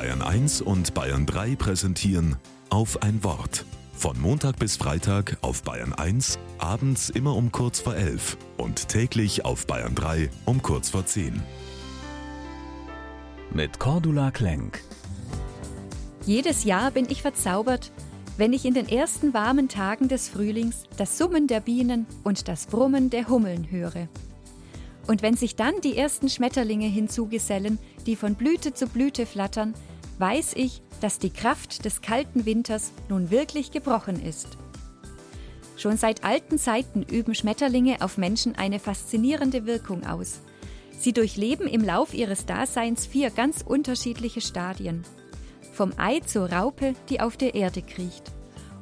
Bayern 1 und Bayern 3 präsentieren auf ein Wort. Von Montag bis Freitag auf Bayern 1, abends immer um kurz vor 11 und täglich auf Bayern 3 um kurz vor 10. Mit Cordula Klenk. Jedes Jahr bin ich verzaubert, wenn ich in den ersten warmen Tagen des Frühlings das Summen der Bienen und das Brummen der Hummeln höre. Und wenn sich dann die ersten Schmetterlinge hinzugesellen, die von Blüte zu Blüte flattern, weiß ich, dass die Kraft des kalten Winters nun wirklich gebrochen ist. Schon seit alten Zeiten üben Schmetterlinge auf Menschen eine faszinierende Wirkung aus. Sie durchleben im Lauf ihres Daseins vier ganz unterschiedliche Stadien. Vom Ei zur Raupe, die auf der Erde kriecht.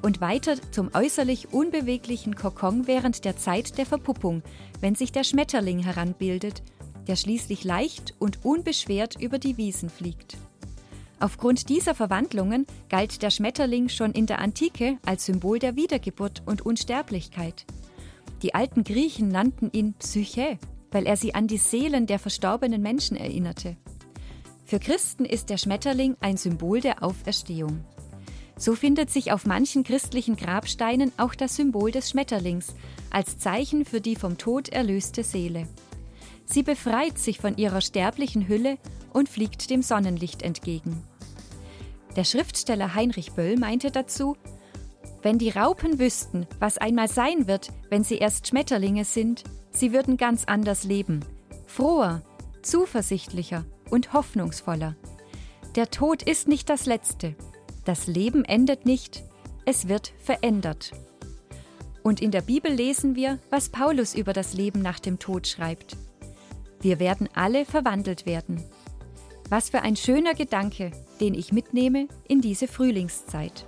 Und weiter zum äußerlich unbeweglichen Kokon während der Zeit der Verpuppung, wenn sich der Schmetterling heranbildet, der schließlich leicht und unbeschwert über die Wiesen fliegt. Aufgrund dieser Verwandlungen galt der Schmetterling schon in der Antike als Symbol der Wiedergeburt und Unsterblichkeit. Die alten Griechen nannten ihn Psyche, weil er sie an die Seelen der verstorbenen Menschen erinnerte. Für Christen ist der Schmetterling ein Symbol der Auferstehung. So findet sich auf manchen christlichen Grabsteinen auch das Symbol des Schmetterlings als Zeichen für die vom Tod erlöste Seele. Sie befreit sich von ihrer sterblichen Hülle und fliegt dem Sonnenlicht entgegen. Der Schriftsteller Heinrich Böll meinte dazu, wenn die Raupen wüssten, was einmal sein wird, wenn sie erst Schmetterlinge sind, sie würden ganz anders leben, froher, zuversichtlicher und hoffnungsvoller. Der Tod ist nicht das Letzte. Das Leben endet nicht, es wird verändert. Und in der Bibel lesen wir, was Paulus über das Leben nach dem Tod schreibt. Wir werden alle verwandelt werden. Was für ein schöner Gedanke, den ich mitnehme in diese Frühlingszeit.